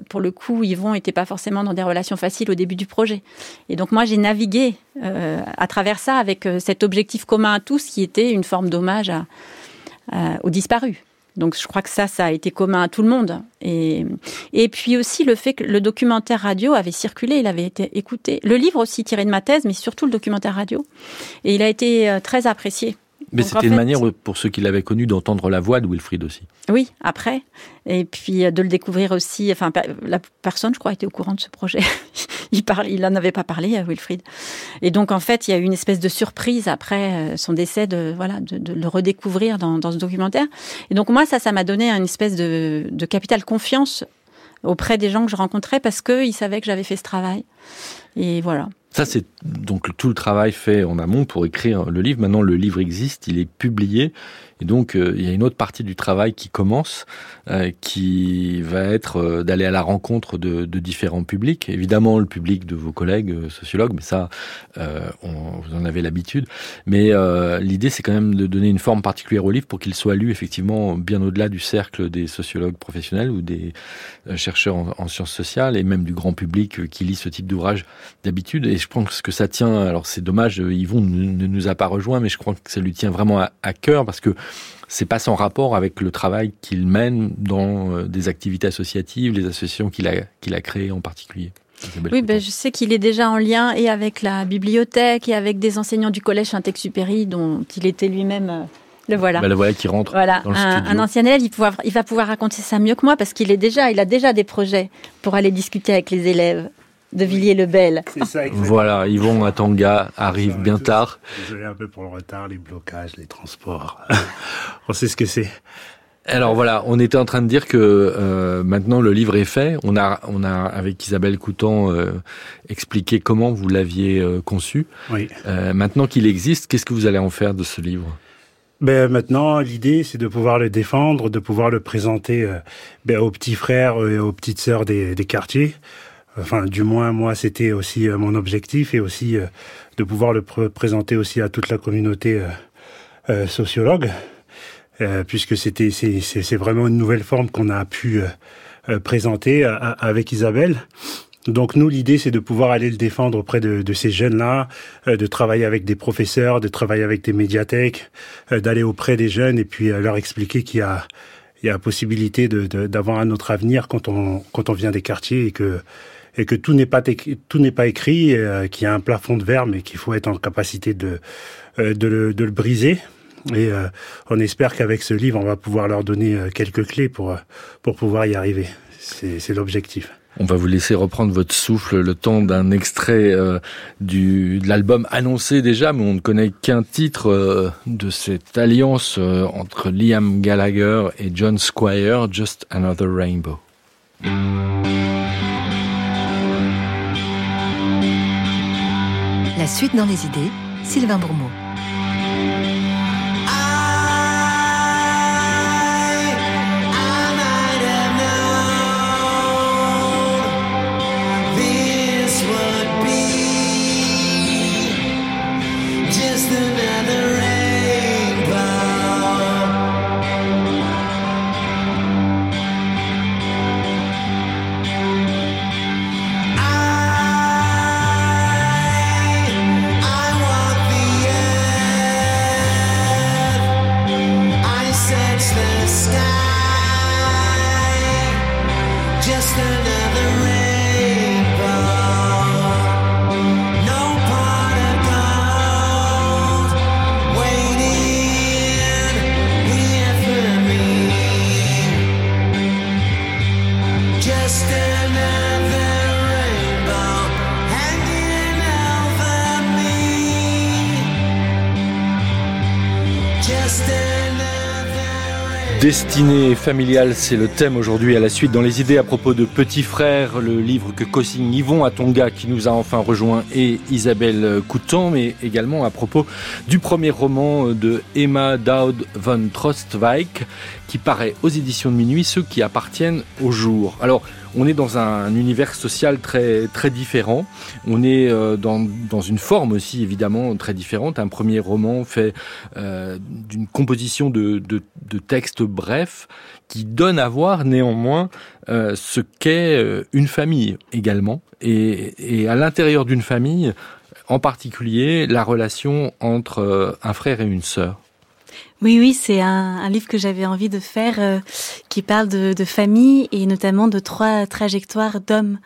pour le coup, Yvon n'était pas forcément dans des relations faciles au début du projet. Et donc moi j'ai navigué à travers ça avec cet objectif commun à tous qui était une forme d'hommage aux disparus. Donc je crois que ça, ça a été commun à tout le monde. Et, et puis aussi le fait que le documentaire radio avait circulé, il avait été écouté. Le livre aussi tiré de ma thèse, mais surtout le documentaire radio. Et il a été euh, très apprécié. Mais c'était une manière pour ceux qui l'avaient connu d'entendre la voix de Wilfried aussi. Oui, après. Et puis euh, de le découvrir aussi. Enfin, la personne, je crois, était au courant de ce projet. il n'en avait pas parlé à Wilfried. Et donc, en fait, il y a eu une espèce de surprise après euh, son décès de, voilà, de, le redécouvrir dans, ce documentaire. Et donc, moi, ça, ça m'a donné une espèce de, de capital confiance auprès des gens que je rencontrais parce qu'ils savaient que j'avais fait ce travail. Et voilà. Ça, c'est donc tout le travail fait en amont pour écrire le livre. Maintenant, le livre existe, il est publié. Et donc, euh, il y a une autre partie du travail qui commence, euh, qui va être euh, d'aller à la rencontre de, différents publics. Évidemment, le public de vos collègues sociologues, mais ça, vous en avez l'habitude. Mais l'idée, c'est quand même de donner une forme particulière au livre pour qu'il soit lu effectivement bien au-delà du cercle des sociologues professionnels ou des chercheurs en, en, sciences sociales et même du grand public qui lit ce type d'ouvrage d'habitude. Je pense que ça tient. Alors, c'est dommage, Yvon ne, nous a pas rejoint, mais je crois que ça lui tient vraiment à, à cœur parce que c'est pas sans rapport avec le travail qu'il mène dans euh, des activités associatives, les associations qu'il a, qu'il a créées en particulier. Oui, ben, je sais qu'il est déjà en lien et avec la bibliothèque et avec des enseignants du collège Saint-Exupéry dont il était lui-même euh, le voilà. Ben, le voilà qui rentre. Voilà, dans le un, un, ancien élève, il, il, va pouvoir raconter ça mieux que moi parce qu'il est déjà, il a déjà des projets pour aller discuter avec les élèves de Villiers-le-Bel. Voilà, Yvon Atanga arrive bien tard. Désolé un peu pour le retard, les blocages, les transports. on sait ce que c'est. Alors voilà, on était en train de dire que euh, maintenant le livre est fait. On a, on a avec Isabelle Coutan euh, expliqué comment vous l'aviez euh, conçu. Oui. maintenant qu'il existe, qu'est-ce que vous allez en faire de ce livre? Ben maintenant, l'idée, c'est de pouvoir le défendre, de pouvoir le présenter ben, aux petits frères et aux petites sœurs des, des quartiers, Enfin, du moins, moi, c'était aussi mon objectif et aussi de pouvoir le présenter aussi à toute la communauté sociologue, puisque c'était c'est vraiment une nouvelle forme qu'on a pu présenter avec Isabelle. Donc nous, l'idée, c'est de pouvoir aller le défendre auprès de, de ces jeunes-là, euh, de travailler avec des professeurs, de travailler avec des médiathèques, euh, d'aller auprès des jeunes et puis euh, leur expliquer qu'il y a, il y a possibilité d'avoir de, un autre avenir quand on, quand on vient des quartiers et que, et que tout n'est pas, tout n'est pas écrit, qu'il y a un plafond de verre, mais qu'il faut être en capacité de, le, de le briser. Et on espère qu'avec ce livre, on va pouvoir leur donner quelques clés pour, pour pouvoir y arriver. C'est l'objectif. On va vous laisser reprendre votre souffle le temps d'un extrait euh, du, de l'album annoncé déjà, mais on ne connaît qu'un titre euh, de cette alliance euh, entre Liam Gallagher et John Squire, Just Another Rainbow. La suite dans les idées, Sylvain Bourmeau. Destinée familiale, c'est le thème aujourd'hui à la suite dans les idées à propos de Petit Frère, le livre que co-signe Yvon Atonga qui nous a enfin rejoint et Isabelle Coutan, mais également à propos du premier roman de Emma Dowd von Trostwijk qui paraît aux éditions de minuit, ceux qui appartiennent au jour. On est dans un, univers social très, très différent. On est euh, dans, dans, une forme aussi évidemment très différente. Un premier roman fait euh, d'une composition de, de, textes brefs qui donne à voir néanmoins euh, ce qu'est une famille également. Et, et à l'intérieur d'une famille, en particulier, la relation entre un frère et une sœur. Oui, oui, c'est un, un, livre que j'avais envie de faire euh, qui parle de, de, famille et notamment de trois trajectoires d'hommes.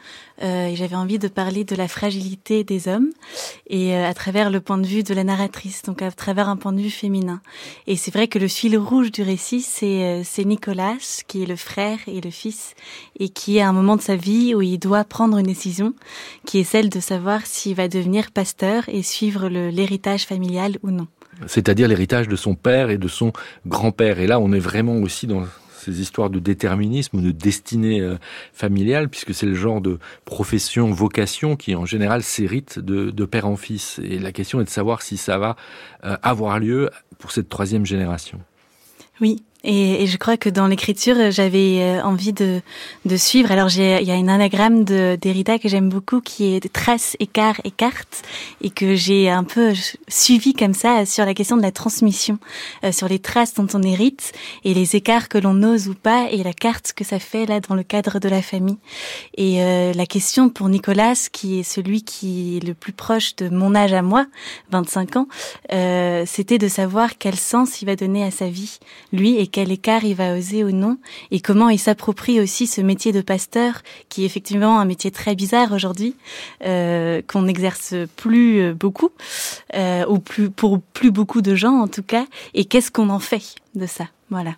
Euh, j'avais envie de parler de la fragilité des hommes et euh, à travers le point de vue de la narratrice, donc à travers un point de vue féminin. Et c'est vrai que le fil rouge du récit, c'est euh, c'est Nicolas, qui est le frère et le fils, et qui est à un moment de sa vie où il doit prendre une décision, qui est celle de savoir s'il va devenir pasteur et suivre l'héritage familial ou non c'est-à-dire l'héritage de son père et de son grand-père. Et là, on est vraiment aussi dans ces histoires de déterminisme, de destinée euh, familiale, puisque c'est le genre de profession, vocation qui en général s'hérite de, de, père en fils. Et la question est de savoir si ça va euh, avoir lieu pour cette troisième génération. Oui, et, et, je crois que dans l'écriture, j'avais euh, envie de, de suivre. Alors, il y a une anagramme de Derrida que j'aime beaucoup, qui est trace, écart, écarte, et que j'ai un peu suivi comme ça sur la question de la transmission, euh, sur les traces dont on hérite et les écarts que l'on ose ou pas, et la carte que ça fait là dans le cadre de la famille. Et euh, la question pour Nicolas, qui est celui qui est le plus proche de mon âge à moi, 25 ans, euh, c'était de savoir quel sens il va donner à sa vie, lui, et quel écart il va oser ou non, et comment il s'approprie aussi ce métier de pasteur, qui est effectivement un métier très bizarre aujourd'hui, euh, qu'on n'exerce plus euh, beaucoup, euh, ou plus pour plus beaucoup de gens en tout cas, et qu'est-ce qu'on en fait de ça, voilà.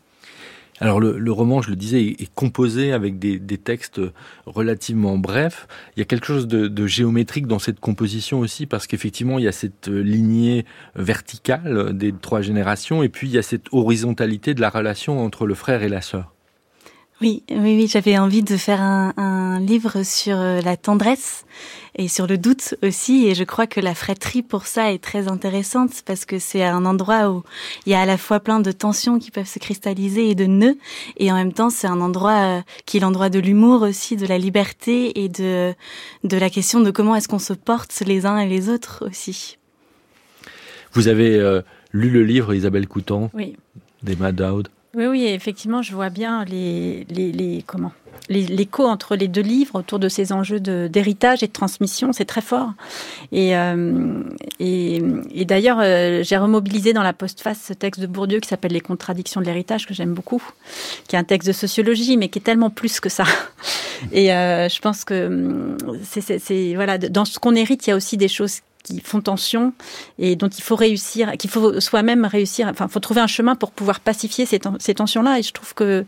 Alors le, le, roman, je le disais, est composé avec des, des, textes relativement brefs. Il y a quelque chose de, de géométrique dans cette composition aussi, parce qu'effectivement, il y a cette lignée verticale des trois générations, et puis il y a cette horizontalité de la relation entre le frère et la sœur. Oui, oui, oui, j'avais envie de faire un, un, livre sur euh, la tendresse et sur le doute aussi. Et je crois que la fratrie pour ça est très intéressante parce que c'est un endroit où il y a à la fois plein de tensions qui peuvent se cristalliser et de nœuds. Et en même temps, c'est un endroit euh, qui est l'endroit de l'humour aussi, de la liberté et de, de la question de comment est-ce qu'on se porte les uns et les autres aussi. Vous avez euh, lu le livre Isabelle Coutan oui. d'Emma Dowd oui, oui, effectivement, je vois bien les, les, les comment l'écho entre les deux livres autour de ces enjeux d'héritage et de transmission, c'est très fort. Et, euh, et, d'ailleurs, euh, j'ai remobilisé dans la postface ce texte de Bourdieu qui s'appelle Les contradictions de l'héritage, que j'aime beaucoup, qui est un texte de sociologie, mais qui est tellement plus que ça. Et euh, je pense que c'est voilà, dans ce qu'on hérite, il y a aussi des choses qui font tension et dont il faut réussir, qu'il faut soi-même réussir. Enfin, faut trouver un chemin pour pouvoir pacifier ces, ces tensions-là. Et je trouve que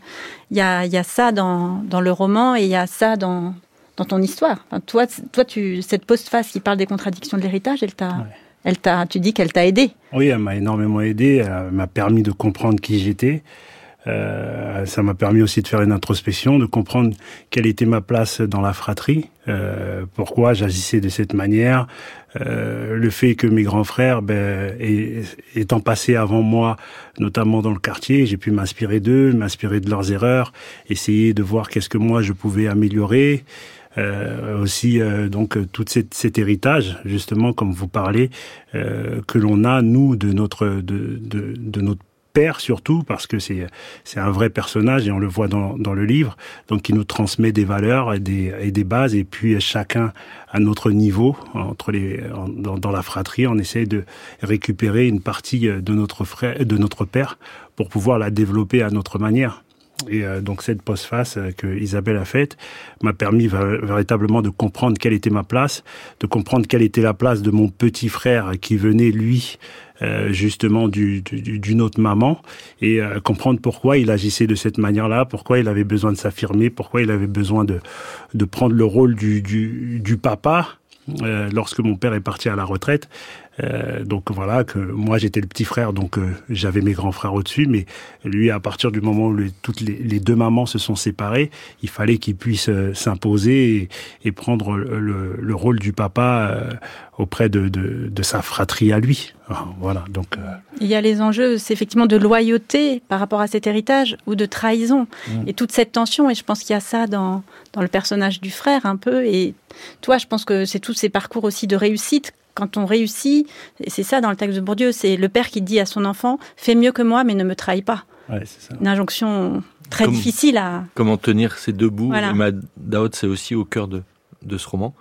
il y a, y a ça dans, dans le roman et il y a ça dans, dans ton histoire. Enfin, toi, toi, tu cette postface qui parle des contradictions de l'héritage, elle t'a ouais. Elle t'a, tu dis qu'elle t'a aidé. Oui, elle m'a énormément aidé. Elle m'a permis de comprendre qui j'étais. Euh, ça m'a permis aussi de faire une introspection, de comprendre quelle était ma place dans la fratrie, euh, pourquoi j'agissais de cette manière, euh, le fait que mes grands frères, ben, étant passés avant moi, notamment dans le quartier, j'ai pu m'inspirer d'eux, m'inspirer de leurs erreurs, essayer de voir qu'est-ce que moi je pouvais améliorer. Euh, aussi euh, donc tout cet, cet, héritage justement comme vous parlez euh, que l'on a nous de notre de, de, de notre père surtout parce que c'est c'est un vrai personnage et on le voit dans, dans le livre. Donc qui nous transmet des valeurs et des, et des bases. Et puis chacun à notre niveau entre les dans, dans la fratrie on essaie de récupérer une partie de notre frère de notre père pour pouvoir la développer à notre manière et euh, donc cette postface que Isabelle a faite m'a permis véritablement de comprendre quelle était ma place, de comprendre quelle était la place de mon petit frère qui venait lui euh, justement du, du, d'une autre maman et euh, comprendre pourquoi il agissait de cette manière-là, pourquoi il avait besoin de s'affirmer, pourquoi il avait besoin de, de prendre le rôle du, du, du papa euh, lorsque mon père est parti à la retraite. Euh, donc voilà que moi j'étais le petit frère, donc euh, j'avais mes grands frères au-dessus, mais lui à partir du moment où toutes les, les, deux mamans se sont séparées, il fallait qu'il puisse euh, s'imposer et, et, prendre le, le, rôle du papa auprès de, de, de, sa fratrie à lui. Voilà. Donc il y a les enjeux, c'est effectivement de loyauté par rapport à cet héritage ou de trahison mmh. et toute cette tension. Et je pense qu'il y a ça dans dans le personnage du frère un peu. Et toi, je pense que c'est tous ces parcours aussi de réussite quand on réussit, et c'est ça dans le texte de Bourdieu, c'est le père qui dit à son enfant Fais mieux que moi, mais ne me trahis pas. Ouais, ça. Une injonction très Comme, difficile à. Comment tenir ces deux bouts voilà. Emma Daoud, c'est aussi au cœur de, de ce roman.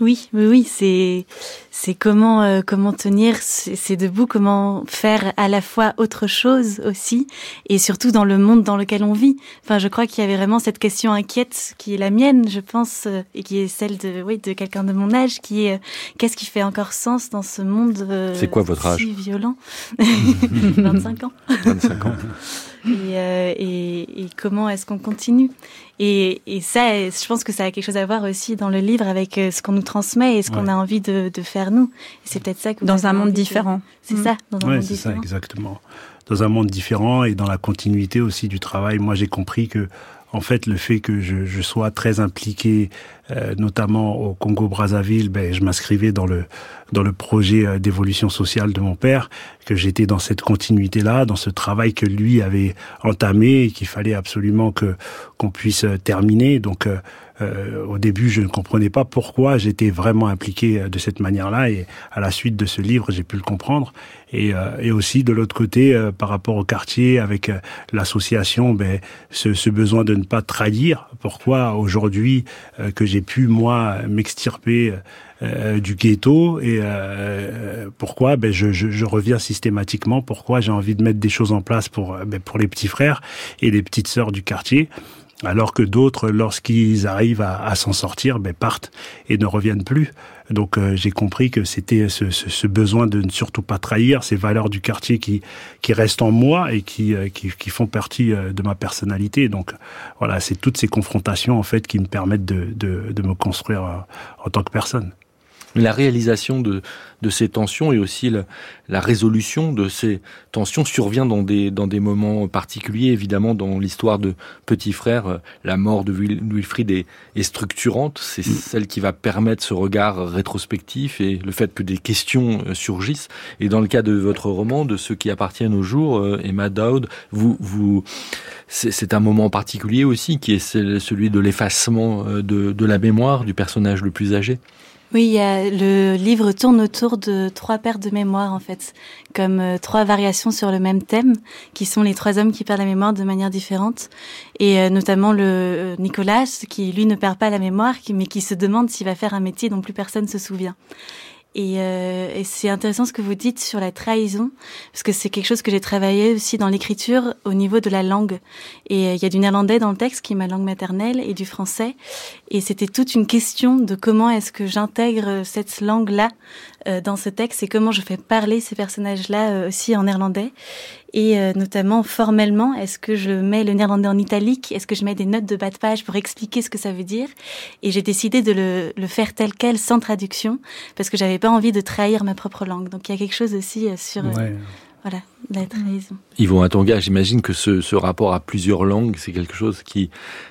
Oui, oui, oui, c'est c'est comment euh, comment tenir c'est debout, comment faire à la fois autre chose aussi, et surtout dans le monde dans lequel on vit. Enfin, je crois qu'il y avait vraiment cette question inquiète qui est la mienne, je pense, euh, et qui est celle de oui de quelqu'un de mon âge, qui est euh, qu'est-ce qui fait encore sens dans ce monde euh, C'est quoi votre âge? si violent? 25 ans. 25 ans. Et, euh, et, et, comment est-ce qu'on continue? Et, et, ça, je pense que ça a quelque chose à voir aussi dans le livre avec euh, ce qu'on nous transmet et ce qu'on ouais. a envie de, de faire nous. C'est peut-être ça que dans un monde différent. C'est mmh. ça, dans un ouais, monde c'est ça exactement. Dans un monde différent et dans la continuité aussi du travail. Moi, j'ai compris que en fait, le fait que je, je sois très impliqué, euh, notamment au Congo-Brazzaville, ben, je m'inscrivais dans le dans le projet euh, d'évolution sociale de mon père, que j'étais dans cette continuité-là, dans ce travail que lui avait entamé et qu'il fallait absolument que qu'on puisse euh, terminer. Donc, euh, au début, je ne comprenais pas pourquoi j'étais vraiment impliqué de cette manière-là, et à la suite de ce livre, j'ai pu le comprendre. Et, euh, et aussi de l'autre côté, euh, par rapport au quartier, avec l'association, ben, ce, ce, besoin de ne pas trahir. Pourquoi aujourd'hui que j'ai pu moi m'extirper euh, du ghetto et euh, pourquoi? Ben je, reviens systématiquement. Pourquoi? J'ai envie de mettre des choses en place pour ben, pour les petits frères et les petites sœurs du quartier alors que d'autres, lorsqu'ils arrivent à, à s'en sortir, ben, partent et ne reviennent plus. Donc euh, j'ai compris que c'était ce, ce, ce, besoin de ne surtout pas trahir ces valeurs du quartier qui, qui restent en moi et qui, euh, qui, qui font partie euh, de ma personnalité. Donc voilà, c'est toutes ces confrontations en fait qui me permettent de, de, de me construire en tant que personne. La réalisation de, de ces tensions et aussi la, résolution de ces tensions survient dans des, dans des moments particuliers. Évidemment, dans l'histoire de Petit Frère, euh, la mort de Wilfried est, est structurante. C'est mm. celle qui va permettre ce regard rétrospectif et le fait que des questions euh, surgissent. Et dans le cas de votre roman, de ceux qui appartiennent au jour, euh, Emma Dowd, vous, vous, c'est un moment particulier aussi qui est celui de l'effacement de, de la mémoire du personnage le plus âgé. Oui, le livre tourne autour de trois paires de mémoire, en fait, comme euh, trois variations sur le même thème, qui sont les trois hommes qui perdent la mémoire de manière différente. Et euh, notamment le euh, Nicolas, qui lui ne perd pas la mémoire, mais qui se demande s'il va faire un métier dont plus personne se souvient. Et, euh, et c'est intéressant ce que vous dites sur la trahison, parce que c'est quelque chose que j'ai travaillé aussi dans l'écriture au niveau de la langue. Et euh, il y a du néerlandais dans le texte, qui est ma langue maternelle, et du français. Et c'était toute une question de comment est-ce que j'intègre cette langue-là dans ce texte et comment je fais parler ces personnages-là euh, aussi en néerlandais. Et euh, notamment formellement, est-ce que je mets le néerlandais en italique? Est-ce que je mets des notes de bas de page pour expliquer ce que ça veut dire? Et j'ai décidé de le, le, faire tel quel, sans traduction, parce que j'avais pas envie de trahir ma propre langue. Donc il y a quelque chose aussi sur ouais. Voilà la trahison. Yvon Atonga, j'imagine que ce, ce, rapport à plusieurs langues, c'est quelque chose qui,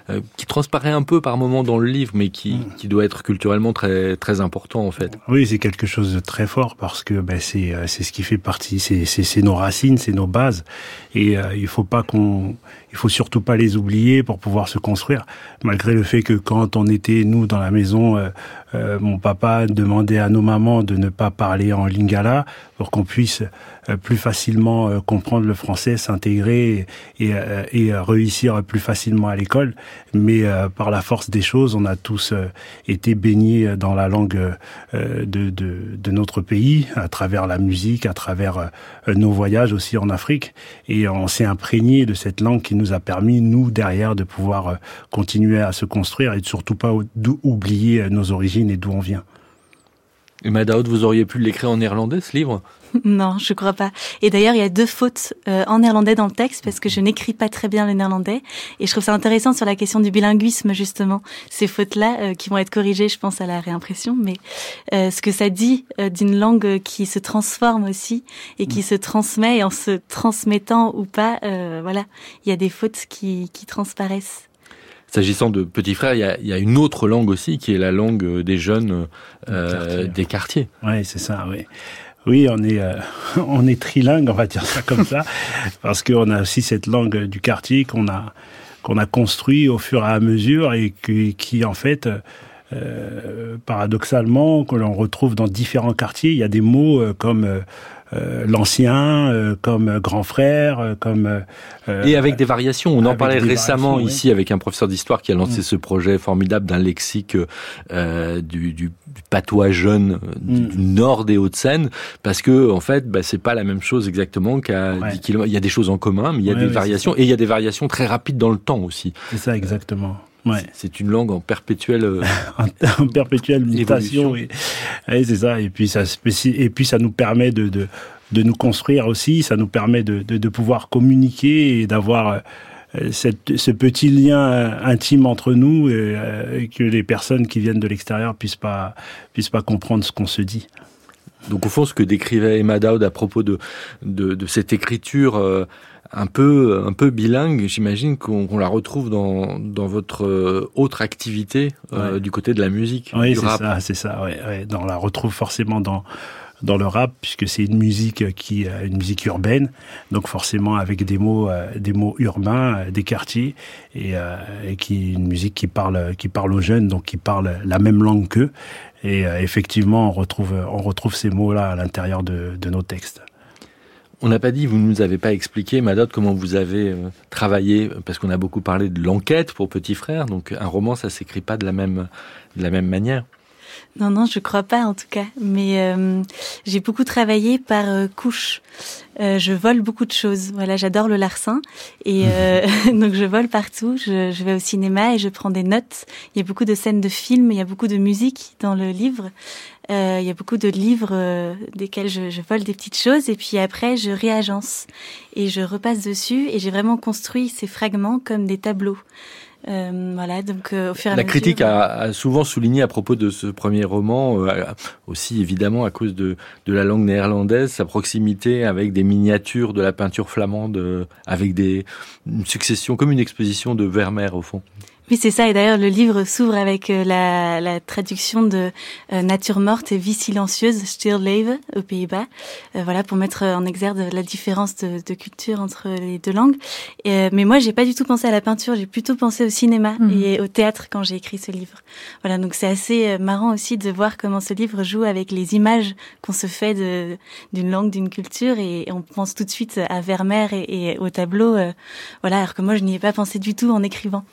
euh, qui transparaît un peu par moment dans le livre, mais qui, mm. qui doit être culturellement très, très important en fait. Oui, c'est quelque chose de très fort parce que ben, c'est, euh, c'est ce qui fait partie, c'est, c'est, c'est nos racines, c'est nos bases, et euh, il faut pas qu'on, il faut surtout pas les oublier pour pouvoir se construire. Malgré le fait que quand on était nous dans la maison, euh, euh mon papa demandait à nos mamans de ne pas parler en lingala pour qu'on puisse plus facilement comprendre le français, s'intégrer et, et, réussir plus facilement à l'école. Mais par la force des choses, on a tous été baignés dans la langue de, de, de, notre pays, à travers la musique, à travers nos voyages aussi en Afrique. Et on s'est imprégné de cette langue qui nous a permis, nous, derrière, de pouvoir continuer à se construire et de surtout pas oublier nos origines et d'où on vient. Et Madaoud, vous auriez pu l'écrire en néerlandais, ce livre Non, je crois pas. Et d'ailleurs, il y a deux fautes euh, en néerlandais dans le texte parce que je n'écris pas très bien le néerlandais. Et je trouve ça intéressant sur la question du bilinguisme, justement. Ces fautes-là euh, qui vont être corrigées, je pense, à la réimpression. Mais euh, ce que ça dit d'une langue qui se transforme aussi et qui se transmet et en se transmettant ou pas, voilà, il y a des fautes qui, qui transparaissent. S'agissant de petits frères, il y, a, il y, a, une autre langue aussi qui est la langue des jeunes euh, des quartiers. Oui, c'est ça, oui. Oui, on est, euh, on est trilingue, on va dire ça comme ça, parce qu'on a aussi cette langue du quartier qu'on a, qu'on a construit au fur et à mesure et qui, qui en fait, euh, paradoxalement, que l'on retrouve dans différents quartiers. Il y a des mots euh, comme euh, euh, l'ancien, euh, comme grand frère, euh, comme et avec des variations. On en parlait récemment ici avec un professeur d'histoire qui a lancé mm. ce projet formidable d'un lexique du, du, patois jeune du, mm. nord des Hauts-de-Seine, parce que en fait, bah, c'est pas la même chose exactement qu'à 10 km. Il y a des choses en commun, mais il y a des variations et il y a des variations très rapides dans le temps aussi. C'est ça exactement. Ouais. C'est une langue en perpétuelle euh, en, perpétuelle mutation. Oui, c'est ça. Et puis ça et puis ça nous permet de, de, de nous construire aussi. Ça nous permet de, de, de pouvoir communiquer et d'avoir euh, cette, ce petit lien euh, intime entre nous et, que les personnes qui viennent de l'extérieur puissent pas puissent pas comprendre ce qu'on se dit. Donc au fond, ce que décrivait Emma Dowd à propos de, de, de cette écriture un peu un peu bilingue. J'imagine qu'on la retrouve dans, dans votre euh, autre activité euh, du côté de la musique. Oui, c'est ça, c'est ça. Ouais, ouais. On la retrouve forcément dans dans le rap puisque c'est une musique qui une musique urbaine donc forcément avec des mots euh, des mots urbains des quartiers et, et qui une musique qui parle qui parle aux jeunes donc qui parle la même langue qu'eux et effectivement on retrouve on retrouve ces mots là à l'intérieur de, de nos textes on n'a pas dit, vous ne nous avez pas expliqué, Madot, comment vous avez euh, travaillé, parce qu'on a beaucoup parlé de l'enquête pour Petit Frère, donc un roman, ça s'écrit pas de la même, de la même manière. Non, non, je crois pas en tout cas. Mais euh, j'ai beaucoup travaillé par euh, couche. Euh, je vole beaucoup de choses. Voilà, j'adore le larcin et euh, donc je vole partout. Je, je, vais au cinéma et je prends des notes. Il y a beaucoup de scènes de films, il y a beaucoup de musique dans le livre. Euh, il y a beaucoup de livres desquels je, je, vole des petites choses et puis après je réagence et je repasse dessus et j'ai vraiment construit ces fragments comme des tableaux. Euh, voilà, donc au fur et à La critique a, souvent souligné à propos de ce premier roman, aussi évidemment à cause de, de la langue néerlandaise, sa proximité avec des miniatures de la peinture flamande, avec des, une succession, comme une exposition de Vermeer au fond. Oui, c'est ça. Et d'ailleurs, le livre s'ouvre avec euh, la, la, traduction de euh, Nature morte et vie silencieuse, Stillleven, aux Pays-Bas. Euh, voilà, pour mettre en exergue la différence de, de culture entre les deux langues. Et, mais moi, j'ai pas du tout pensé à la peinture. J'ai plutôt pensé au cinéma mhm. et au théâtre quand j'ai écrit ce livre. Voilà, donc c'est assez marrant aussi de voir comment ce livre joue avec les images qu'on se fait d'une langue, d'une culture, et, on pense tout de suite à Vermeer et, et au tableau. voilà, alors que moi, je n'y ai pas pensé du tout en écrivant.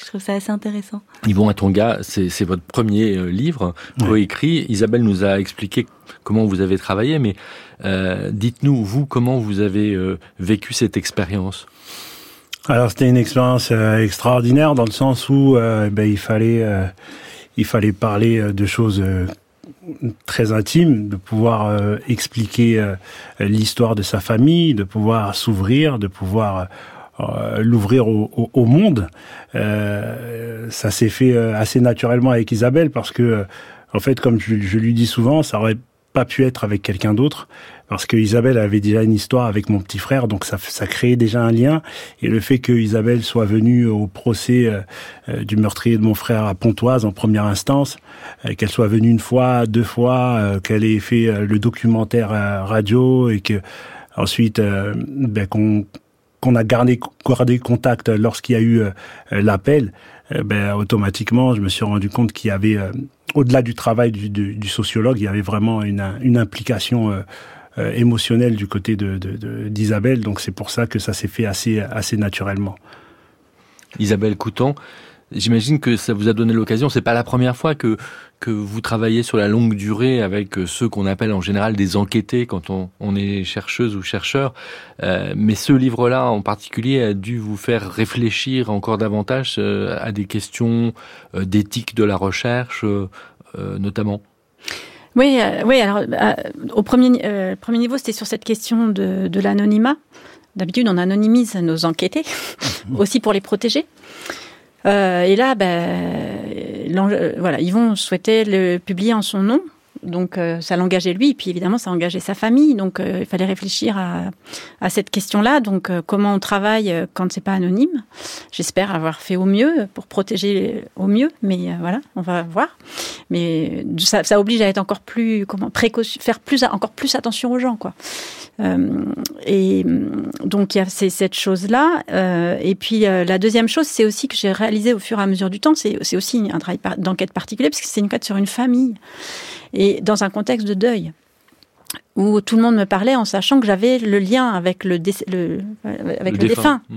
Je trouve ça assez intéressant. Yvon Atonga, c'est votre premier euh, livre coécrit. Isabelle nous a expliqué comment vous avez travaillé, mais euh, dites-nous, vous, comment vous avez euh, vécu cette expérience? Alors, c'était une expérience extraordinaire dans le sens où ben, il, fallait, il fallait parler de choses très intimes, de pouvoir expliquer l'histoire de sa famille, de pouvoir s'ouvrir, de pouvoir euh, l'ouvrir au, au, monde. Euh, ça s'est fait euh, assez naturellement avec Isabelle parce que, en fait, comme je, je lui dis souvent, ça aurait pas pu être avec quelqu'un d'autre parce que Isabelle avait déjà une histoire avec mon petit frère, donc ça, ça créait déjà un lien. Et le fait que Isabelle soit venue au procès du meurtrier de mon frère à Pontoise en première instance, qu'elle soit venue une fois, deux fois, qu'elle ait fait le documentaire radio et que ensuite ben, qu'on qu'on a gardé, gardé contact lorsqu'il y a eu euh, l'appel, euh, ben, automatiquement, je me suis rendu compte qu'il y avait, euh, au-delà du travail du, sociologue, il y avait vraiment une, implication émotionnelle du côté d'Isabelle. Donc c'est pour ça que ça s'est fait assez, assez naturellement. Isabelle Coutan, J'imagine que ça vous a donné l'occasion. C'est pas la première fois que que vous travaillez sur la longue durée avec euh, ceux qu'on appelle en général des enquêtés quand on, on est chercheuse ou chercheur. Euh, mais ce livre-là en particulier a dû vous faire réfléchir encore davantage euh, à des questions euh, d'éthique de la recherche, notamment. Oui, oui. Alors, au premier, premier niveau, c'était sur cette question de, de l'anonymat. D'habitude, on anonymise nos enquêtés, aussi pour les protéger. Euh, et là, ben, euh, voilà, Yvon souhaitait le publier en son nom. Donc euh, ça l'engageait lui, et puis évidemment ça engageait sa famille. Donc il fallait réfléchir à, à cette question-là. Donc comment on travaille quand c'est pas anonyme J'espère avoir fait au mieux pour protéger au mieux, mais voilà, on va voir. Mais ça, ça, oblige à être encore plus comment précaution, faire plus encore plus attention aux gens, quoi. Euh, et donc il y a cette chose-là. Euh, et puis euh, la deuxième chose, c'est aussi que j'ai réalisé au fur et à mesure du temps, c'est aussi un travail d'enquête particulier, parce que c'est une enquête sur une famille et dans un contexte de deuil où tout le monde me parlait en sachant que j'avais le lien avec le, le avec le, défunt. Mmh.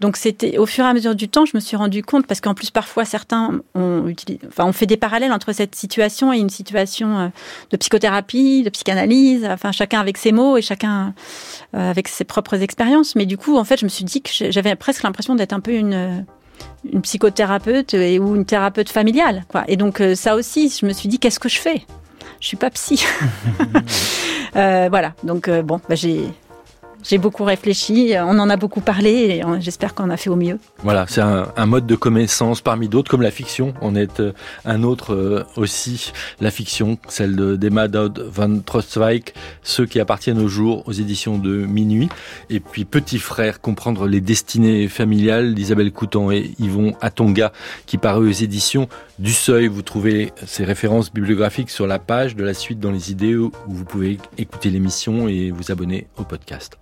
Donc c'était au fur et à mesure du temps, je me suis rendu compte parce qu'en plus parfois certains ont utilisé, enfin on fait des parallèles entre cette situation et une situation euh, de psychothérapie, de psychanalyse, enfin chacun avec ses mots et chacun euh, avec ses propres expériences. Mais du coup, en fait, je me suis dit que j'avais presque l'impression d'être un peu une une psychothérapeute ou une thérapeute familiale, quoi. Et donc euh, ça aussi, je me suis dit qu'est-ce que je fais? Je suis pas psy. Euh, voilà, donc euh, bon, bah, j'ai j'ai beaucoup réfléchi, on en a beaucoup parlé et j'espère qu'on a fait au mieux. Voilà, c'est un, mode de connaissance parmi d'autres, comme la fiction. On est euh, un autre euh, aussi, la fiction, celle d'Emma Dodd van Trostwijk, ceux qui appartiennent au jour aux éditions de Minuit. Et puis Petit Frère, comprendre les destinées familiales d'Isabelle Coutan et Yvon Atonga, qui paru aux éditions du Seuil. Vous trouvez ces références bibliographiques sur la page de la suite dans les idées où vous pouvez écouter l'émission et vous abonner au podcast.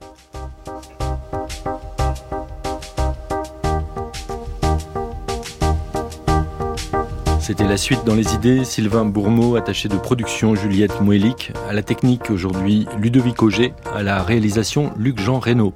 C'était la suite dans les idées. Sylvain Bourmeau, attaché de production, Juliette Moelic, à la technique aujourd'hui Ludovic Auger, à la réalisation Luc-Jean Reynaud.